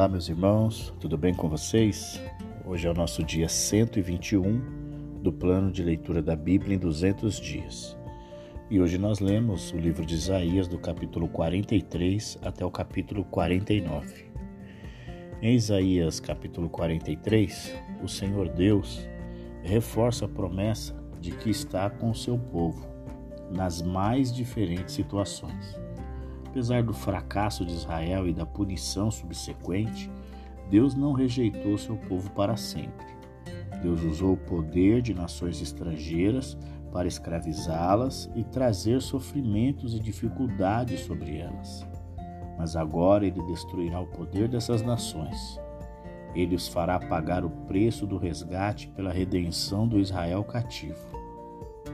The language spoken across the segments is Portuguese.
Olá, meus irmãos, tudo bem com vocês? Hoje é o nosso dia 121 do plano de leitura da Bíblia em 200 dias. E hoje nós lemos o livro de Isaías, do capítulo 43 até o capítulo 49. Em Isaías, capítulo 43, o Senhor Deus reforça a promessa de que está com o seu povo nas mais diferentes situações. Apesar do fracasso de Israel e da punição subsequente, Deus não rejeitou seu povo para sempre. Deus usou o poder de nações estrangeiras para escravizá-las e trazer sofrimentos e dificuldades sobre elas. Mas agora ele destruirá o poder dessas nações. Ele os fará pagar o preço do resgate pela redenção do Israel cativo.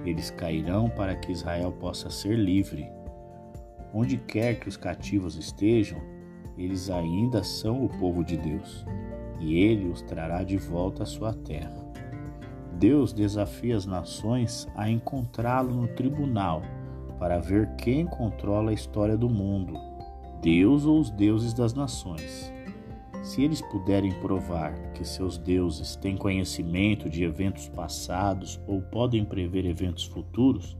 Eles cairão para que Israel possa ser livre Onde quer que os cativos estejam, eles ainda são o povo de Deus, e ele os trará de volta à sua terra. Deus desafia as nações a encontrá-lo no tribunal para ver quem controla a história do mundo, Deus ou os deuses das nações. Se eles puderem provar que seus deuses têm conhecimento de eventos passados ou podem prever eventos futuros,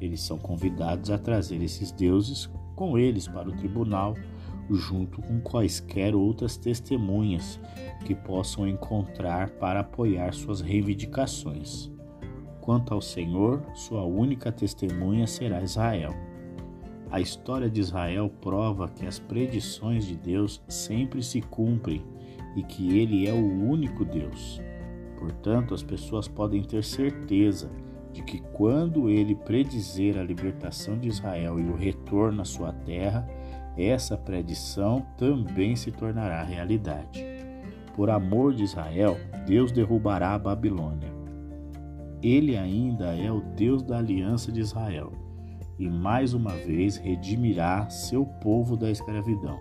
eles são convidados a trazer esses deuses com eles para o tribunal, junto com quaisquer outras testemunhas que possam encontrar para apoiar suas reivindicações. Quanto ao Senhor, sua única testemunha será Israel. A história de Israel prova que as predições de Deus sempre se cumprem e que ele é o único Deus. Portanto, as pessoas podem ter certeza de que quando ele predizer a libertação de Israel e o retorno à sua terra, essa predição também se tornará realidade. Por amor de Israel, Deus derrubará a Babilônia. Ele ainda é o Deus da aliança de Israel e mais uma vez redimirá seu povo da escravidão.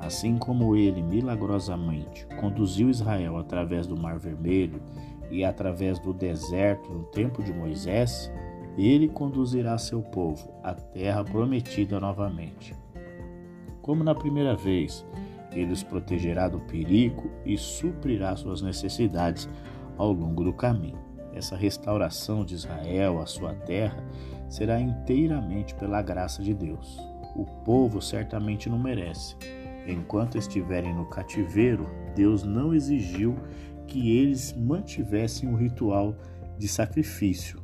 Assim como ele milagrosamente conduziu Israel através do Mar Vermelho e através do deserto no tempo de Moisés, ele conduzirá seu povo à terra prometida novamente. Como na primeira vez, ele os protegerá do perigo e suprirá suas necessidades ao longo do caminho. Essa restauração de Israel à sua terra será inteiramente pela graça de Deus. O povo certamente não merece. Enquanto estiverem no cativeiro, Deus não exigiu que eles mantivessem o ritual de sacrifício.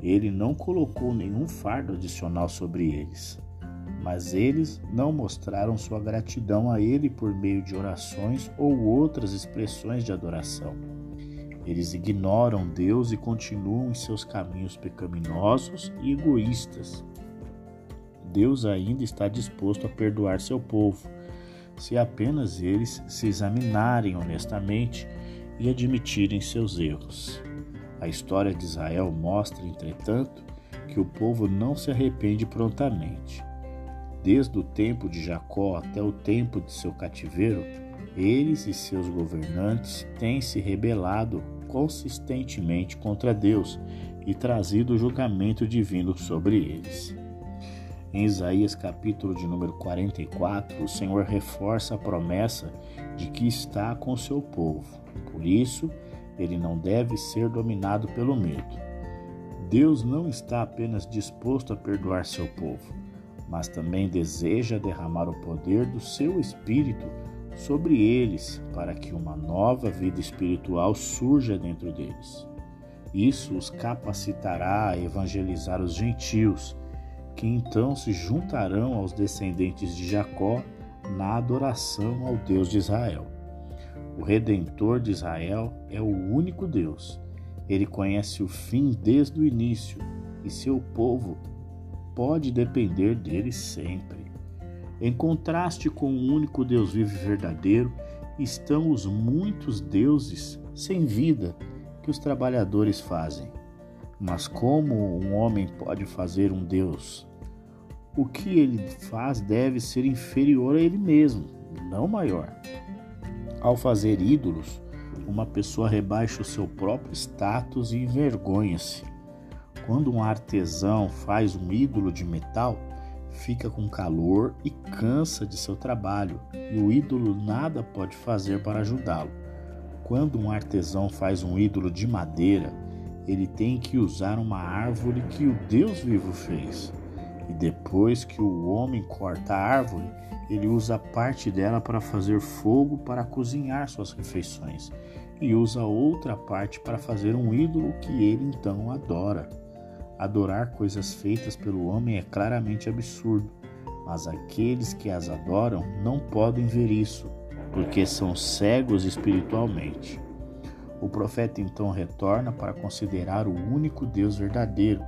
Ele não colocou nenhum fardo adicional sobre eles, mas eles não mostraram sua gratidão a ele por meio de orações ou outras expressões de adoração. Eles ignoram Deus e continuam em seus caminhos pecaminosos e egoístas. Deus ainda está disposto a perdoar seu povo, se apenas eles se examinarem honestamente e admitirem seus erros. A história de Israel mostra, entretanto, que o povo não se arrepende prontamente. Desde o tempo de Jacó até o tempo de seu cativeiro, eles e seus governantes têm se rebelado consistentemente contra Deus e trazido o julgamento divino sobre eles. Em Isaías capítulo de número 44, o Senhor reforça a promessa de que está com seu povo. Por isso, ele não deve ser dominado pelo medo. Deus não está apenas disposto a perdoar seu povo, mas também deseja derramar o poder do seu espírito sobre eles para que uma nova vida espiritual surja dentro deles. Isso os capacitará a evangelizar os gentios que então se juntarão aos descendentes de Jacó na adoração ao Deus de Israel. O Redentor de Israel é o único Deus. Ele conhece o fim desde o início e seu povo pode depender dele sempre. Em contraste com o único Deus vivo e verdadeiro, estão os muitos deuses sem vida que os trabalhadores fazem. Mas como um homem pode fazer um Deus o que ele faz deve ser inferior a ele mesmo, não maior. Ao fazer ídolos, uma pessoa rebaixa o seu próprio status e envergonha-se. Quando um artesão faz um ídolo de metal, fica com calor e cansa de seu trabalho, e o ídolo nada pode fazer para ajudá-lo. Quando um artesão faz um ídolo de madeira, ele tem que usar uma árvore que o Deus vivo fez. E depois que o homem corta a árvore, ele usa parte dela para fazer fogo para cozinhar suas refeições, e usa outra parte para fazer um ídolo que ele então adora. Adorar coisas feitas pelo homem é claramente absurdo, mas aqueles que as adoram não podem ver isso, porque são cegos espiritualmente. O profeta então retorna para considerar o único Deus verdadeiro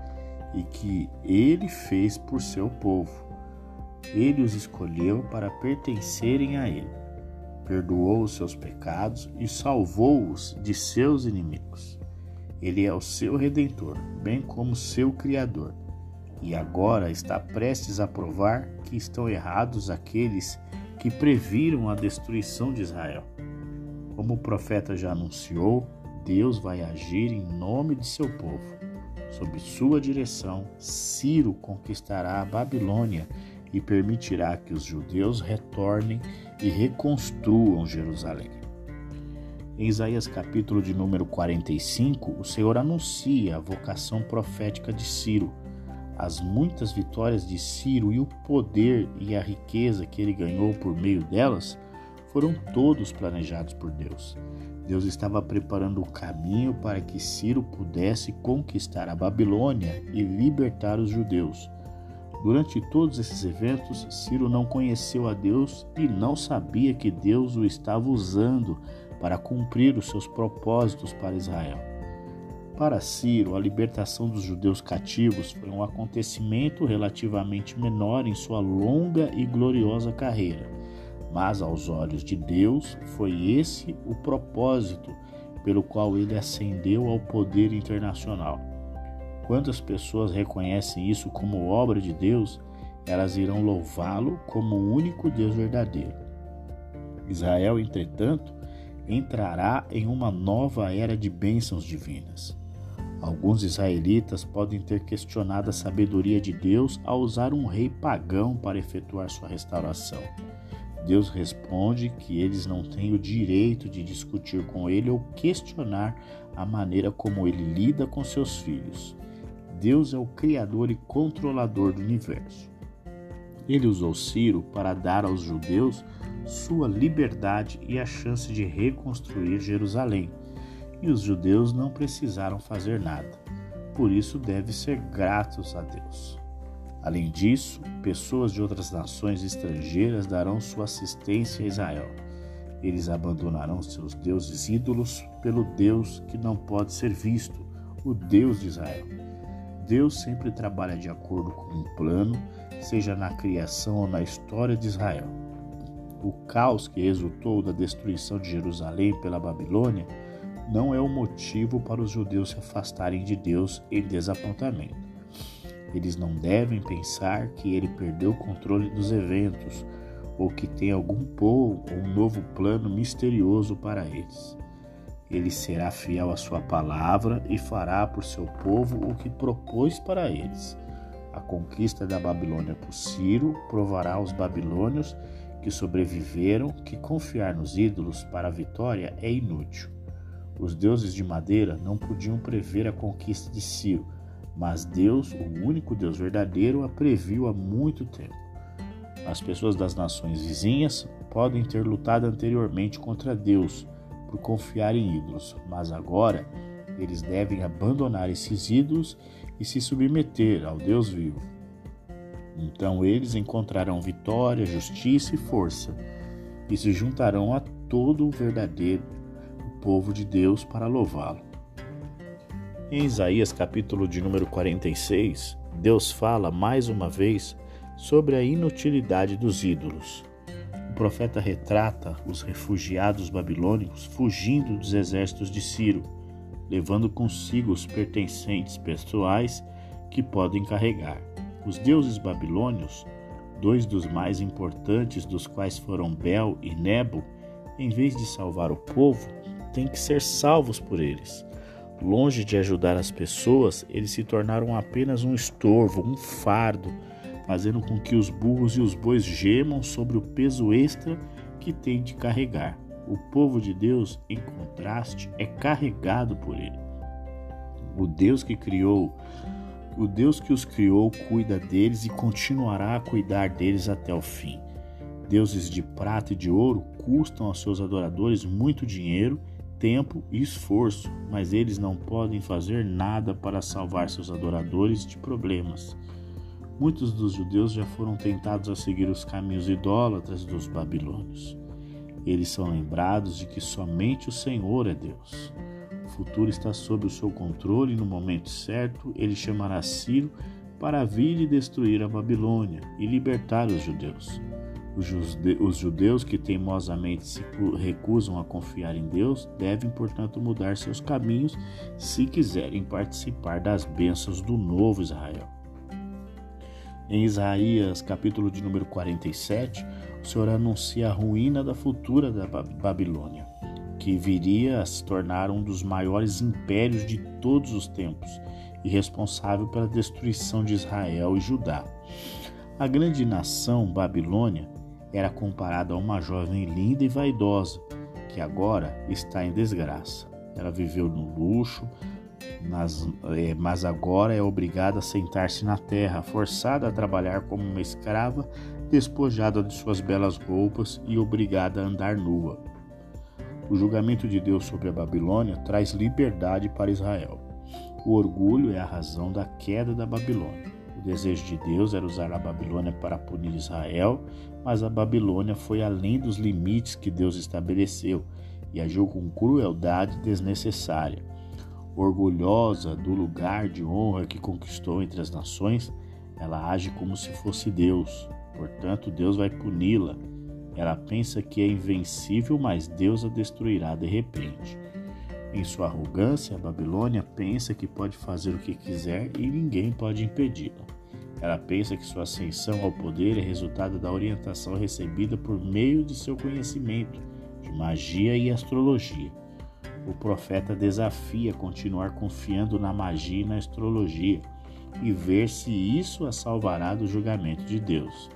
e que ele fez por seu povo. Ele os escolheu para pertencerem a ele. Perdoou os seus pecados e salvou-os de seus inimigos. Ele é o seu redentor, bem como seu criador. E agora está prestes a provar que estão errados aqueles que previram a destruição de Israel. Como o profeta já anunciou, Deus vai agir em nome de seu povo. Sob sua direção, Ciro conquistará a Babilônia e permitirá que os judeus retornem e reconstruam Jerusalém. Em Isaías capítulo de número 45, o Senhor anuncia a vocação profética de Ciro. As muitas vitórias de Ciro e o poder e a riqueza que ele ganhou por meio delas foram todos planejados por Deus. Deus estava preparando o caminho para que Ciro pudesse conquistar a Babilônia e libertar os judeus. Durante todos esses eventos, Ciro não conheceu a Deus e não sabia que Deus o estava usando para cumprir os seus propósitos para Israel. Para Ciro, a libertação dos judeus cativos foi um acontecimento relativamente menor em sua longa e gloriosa carreira, mas aos olhos de Deus foi esse o propósito pelo qual ele ascendeu ao poder internacional. Quando as pessoas reconhecem isso como obra de Deus, elas irão louvá-lo como o único Deus verdadeiro. Israel, entretanto, entrará em uma nova era de bênçãos divinas. Alguns israelitas podem ter questionado a sabedoria de Deus ao usar um rei pagão para efetuar sua restauração. Deus responde que eles não têm o direito de discutir com ele ou questionar a maneira como ele lida com seus filhos. Deus é o Criador e controlador do universo. Ele usou Ciro para dar aos judeus sua liberdade e a chance de reconstruir Jerusalém. E os judeus não precisaram fazer nada. Por isso deve ser gratos a Deus. Além disso, pessoas de outras nações estrangeiras darão sua assistência a Israel. Eles abandonarão seus deuses ídolos pelo Deus que não pode ser visto, o Deus de Israel. Deus sempre trabalha de acordo com um plano, seja na criação ou na história de Israel. O caos que resultou da destruição de Jerusalém pela Babilônia não é o motivo para os judeus se afastarem de Deus em desapontamento. Eles não devem pensar que ele perdeu o controle dos eventos ou que tem algum ou um novo plano misterioso para eles. Ele será fiel à sua palavra e fará por seu povo o que propôs para eles. A conquista da Babilônia por Ciro provará aos babilônios que sobreviveram que confiar nos ídolos para a vitória é inútil. Os deuses de madeira não podiam prever a conquista de Ciro, mas Deus, o único Deus verdadeiro, a previu há muito tempo. As pessoas das nações vizinhas podem ter lutado anteriormente contra Deus por confiar em ídolos, mas agora eles devem abandonar esses ídolos e se submeter ao Deus vivo. Então eles encontrarão vitória, justiça e força, e se juntarão a todo o verdadeiro povo de Deus para louvá-lo. Em Isaías capítulo de número 46, Deus fala mais uma vez sobre a inutilidade dos ídolos. O profeta retrata os refugiados babilônicos fugindo dos exércitos de Ciro, levando consigo os pertencentes pessoais que podem carregar. Os deuses babilônios, dois dos mais importantes dos quais foram Bel e Nebo, em vez de salvar o povo, têm que ser salvos por eles. Longe de ajudar as pessoas, eles se tornaram apenas um estorvo, um fardo fazendo com que os burros e os bois gemam sobre o peso extra que tem de carregar. O povo de Deus, em contraste, é carregado por ele. O Deus que criou, o Deus que os criou, cuida deles e continuará a cuidar deles até o fim. Deuses de prata e de ouro custam aos seus adoradores muito dinheiro, tempo e esforço, mas eles não podem fazer nada para salvar seus adoradores de problemas. Muitos dos judeus já foram tentados a seguir os caminhos idólatras dos babilônios. Eles são lembrados de que somente o Senhor é Deus. O futuro está sob o seu controle e no momento certo ele chamará Ciro para vir e destruir a Babilônia e libertar os judeus. Os judeus que teimosamente se recusam a confiar em Deus devem, portanto, mudar seus caminhos se quiserem participar das bênçãos do novo Israel. Em Isaías, capítulo de número 47, o Senhor anuncia a ruína da futura da Babilônia, que viria a se tornar um dos maiores impérios de todos os tempos e responsável pela destruição de Israel e Judá. A grande nação Babilônia era comparada a uma jovem linda e vaidosa, que agora está em desgraça. Ela viveu no luxo, nas, é, mas agora é obrigada a sentar-se na terra, forçada a trabalhar como uma escrava, despojada de suas belas roupas e obrigada a andar nua. O julgamento de Deus sobre a Babilônia traz liberdade para Israel. O orgulho é a razão da queda da Babilônia. O desejo de Deus era usar a Babilônia para punir Israel, mas a Babilônia foi além dos limites que Deus estabeleceu e agiu com crueldade desnecessária. Orgulhosa do lugar de honra que conquistou entre as nações, ela age como se fosse Deus. Portanto, Deus vai puni-la. Ela pensa que é invencível, mas Deus a destruirá de repente. Em sua arrogância, a Babilônia pensa que pode fazer o que quiser e ninguém pode impedi-la. Ela pensa que sua ascensão ao poder é resultado da orientação recebida por meio de seu conhecimento de magia e astrologia o profeta desafia continuar confiando na magia e na astrologia e ver se isso a salvará do julgamento de Deus.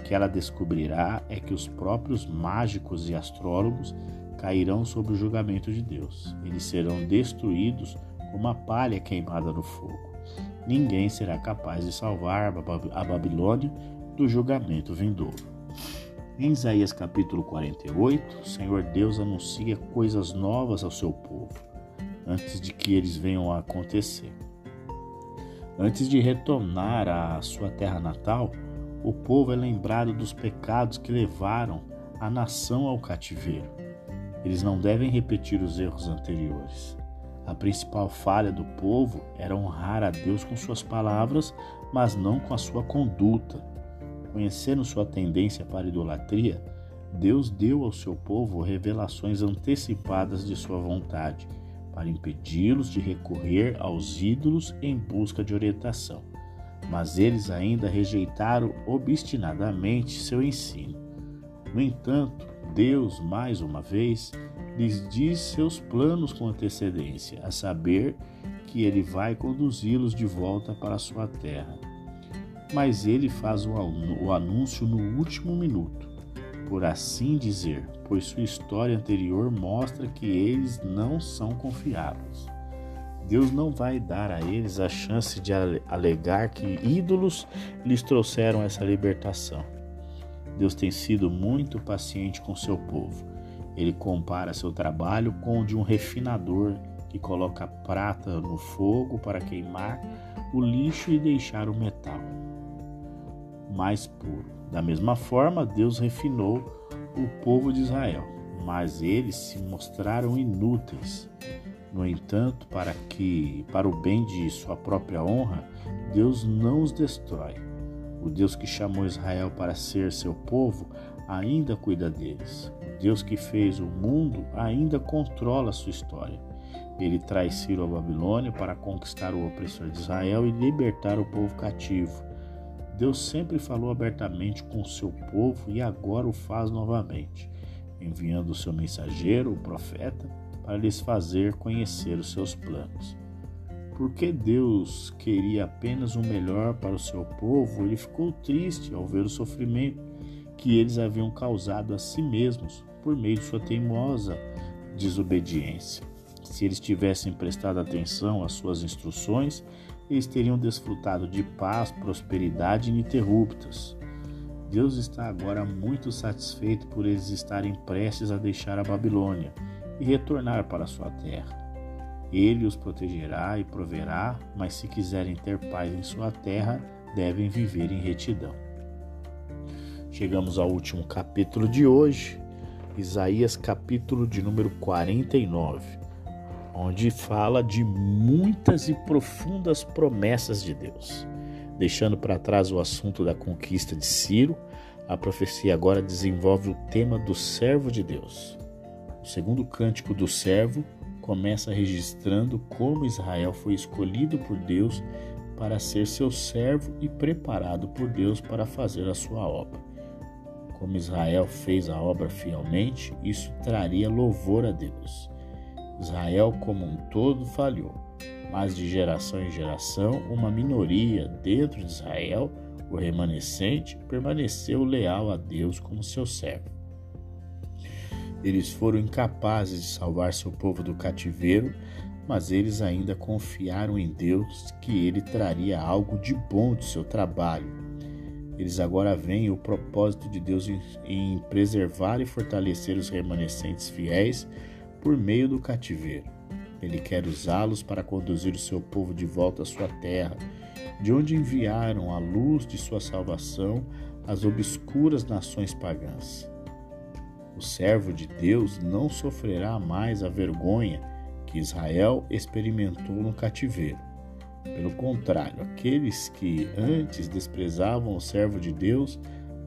O que ela descobrirá é que os próprios mágicos e astrólogos cairão sob o julgamento de Deus. Eles serão destruídos como a palha queimada no fogo. Ninguém será capaz de salvar a Babilônia do julgamento vindouro. Em Isaías capítulo 48, o Senhor Deus anuncia coisas novas ao seu povo, antes de que eles venham a acontecer. Antes de retornar à sua terra natal, o povo é lembrado dos pecados que levaram a nação ao cativeiro. Eles não devem repetir os erros anteriores. A principal falha do povo era honrar a Deus com suas palavras, mas não com a sua conduta. Conhecendo sua tendência para idolatria, Deus deu ao seu povo revelações antecipadas de sua vontade, para impedi-los de recorrer aos ídolos em busca de orientação. Mas eles ainda rejeitaram obstinadamente seu ensino. No entanto, Deus, mais uma vez, lhes diz seus planos com antecedência, a saber que ele vai conduzi-los de volta para sua terra mas ele faz o anúncio no último minuto, por assim dizer, pois sua história anterior mostra que eles não são confiáveis. Deus não vai dar a eles a chance de alegar que ídolos lhes trouxeram essa libertação. Deus tem sido muito paciente com seu povo. Ele compara seu trabalho com o de um refinador que coloca prata no fogo para queimar o lixo e deixar o metal mais puro. Da mesma forma, Deus refinou o povo de Israel, mas eles se mostraram inúteis. No entanto, para que para o bem de sua própria honra, Deus não os destrói. O Deus que chamou Israel para ser seu povo ainda cuida deles. O Deus que fez o mundo ainda controla sua história. Ele traz Ciro à Babilônia para conquistar o opressor de Israel e libertar o povo cativo. Deus sempre falou abertamente com o seu povo e agora o faz novamente, enviando o seu mensageiro, o profeta, para lhes fazer conhecer os seus planos. Porque Deus queria apenas o melhor para o seu povo, ele ficou triste ao ver o sofrimento que eles haviam causado a si mesmos por meio de sua teimosa desobediência. Se eles tivessem prestado atenção às suas instruções, eles teriam desfrutado de paz, prosperidade ininterruptas. Deus está agora muito satisfeito por eles estarem prestes a deixar a Babilônia e retornar para sua terra. Ele os protegerá e proverá, mas se quiserem ter paz em sua terra, devem viver em retidão. Chegamos ao último capítulo de hoje, Isaías, capítulo de número 49, onde fala de muitas e profundas promessas de Deus. Deixando para trás o assunto da conquista de Ciro, a profecia agora desenvolve o tema do servo de Deus. O segundo cântico do servo começa registrando como Israel foi escolhido por Deus para ser seu servo e preparado por Deus para fazer a sua obra. Como Israel fez a obra fielmente, isso traria louvor a Deus. Israel como um todo falhou, mas de geração em geração, uma minoria dentro de Israel, o remanescente, permaneceu leal a Deus como seu servo. Eles foram incapazes de salvar seu povo do cativeiro, mas eles ainda confiaram em Deus que ele traria algo de bom do seu trabalho. Eles agora veem o propósito de Deus em preservar e fortalecer os remanescentes fiéis por meio do cativeiro. Ele quer usá-los para conduzir o seu povo de volta à sua terra, de onde enviaram a luz de sua salvação às obscuras nações pagãs. O servo de Deus não sofrerá mais a vergonha que Israel experimentou no cativeiro. Pelo contrário, aqueles que antes desprezavam o servo de Deus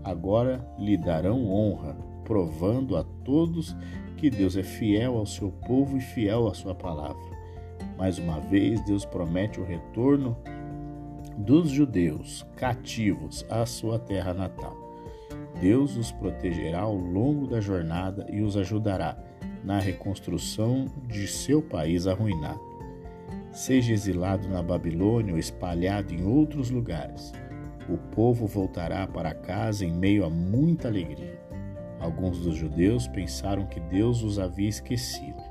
agora lhe darão honra, provando a todos que Deus é fiel ao seu povo e fiel à sua palavra. Mais uma vez, Deus promete o retorno dos judeus cativos à sua terra natal. Deus os protegerá ao longo da jornada e os ajudará na reconstrução de seu país arruinado. Seja exilado na Babilônia ou espalhado em outros lugares, o povo voltará para casa em meio a muita alegria. Alguns dos judeus pensaram que Deus os havia esquecido.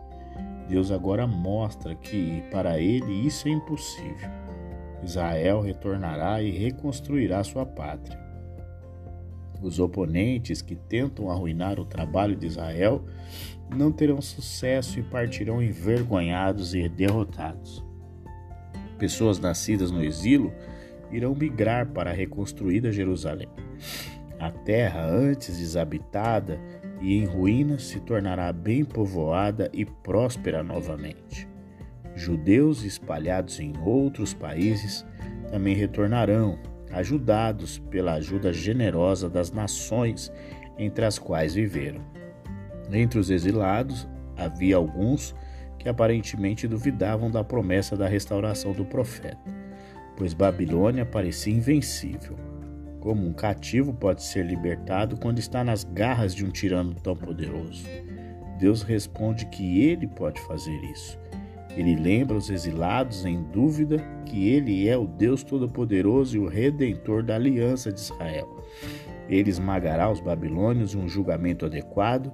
Deus agora mostra que para ele isso é impossível. Israel retornará e reconstruirá sua pátria. Os oponentes que tentam arruinar o trabalho de Israel não terão sucesso e partirão envergonhados e derrotados. Pessoas nascidas no exílio irão migrar para a reconstruída Jerusalém. A terra, antes desabitada e em ruínas, se tornará bem povoada e próspera novamente. Judeus espalhados em outros países também retornarão ajudados pela ajuda generosa das nações entre as quais viveram. Entre os exilados havia alguns que aparentemente duvidavam da promessa da restauração do profeta, pois Babilônia parecia invencível. Como um cativo pode ser libertado quando está nas garras de um tirano tão poderoso? Deus responde que ele pode fazer isso ele lembra os exilados em dúvida que ele é o Deus Todo-Poderoso e o Redentor da aliança de Israel. Ele esmagará os babilônios em um julgamento adequado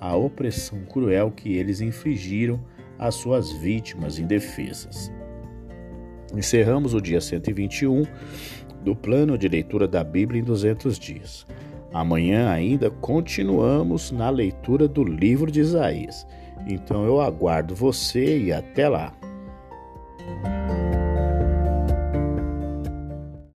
à opressão cruel que eles infligiram às suas vítimas indefesas. Encerramos o dia 121 do plano de leitura da Bíblia em 200 dias. Amanhã ainda continuamos na leitura do livro de Isaías. Então eu aguardo você e até lá.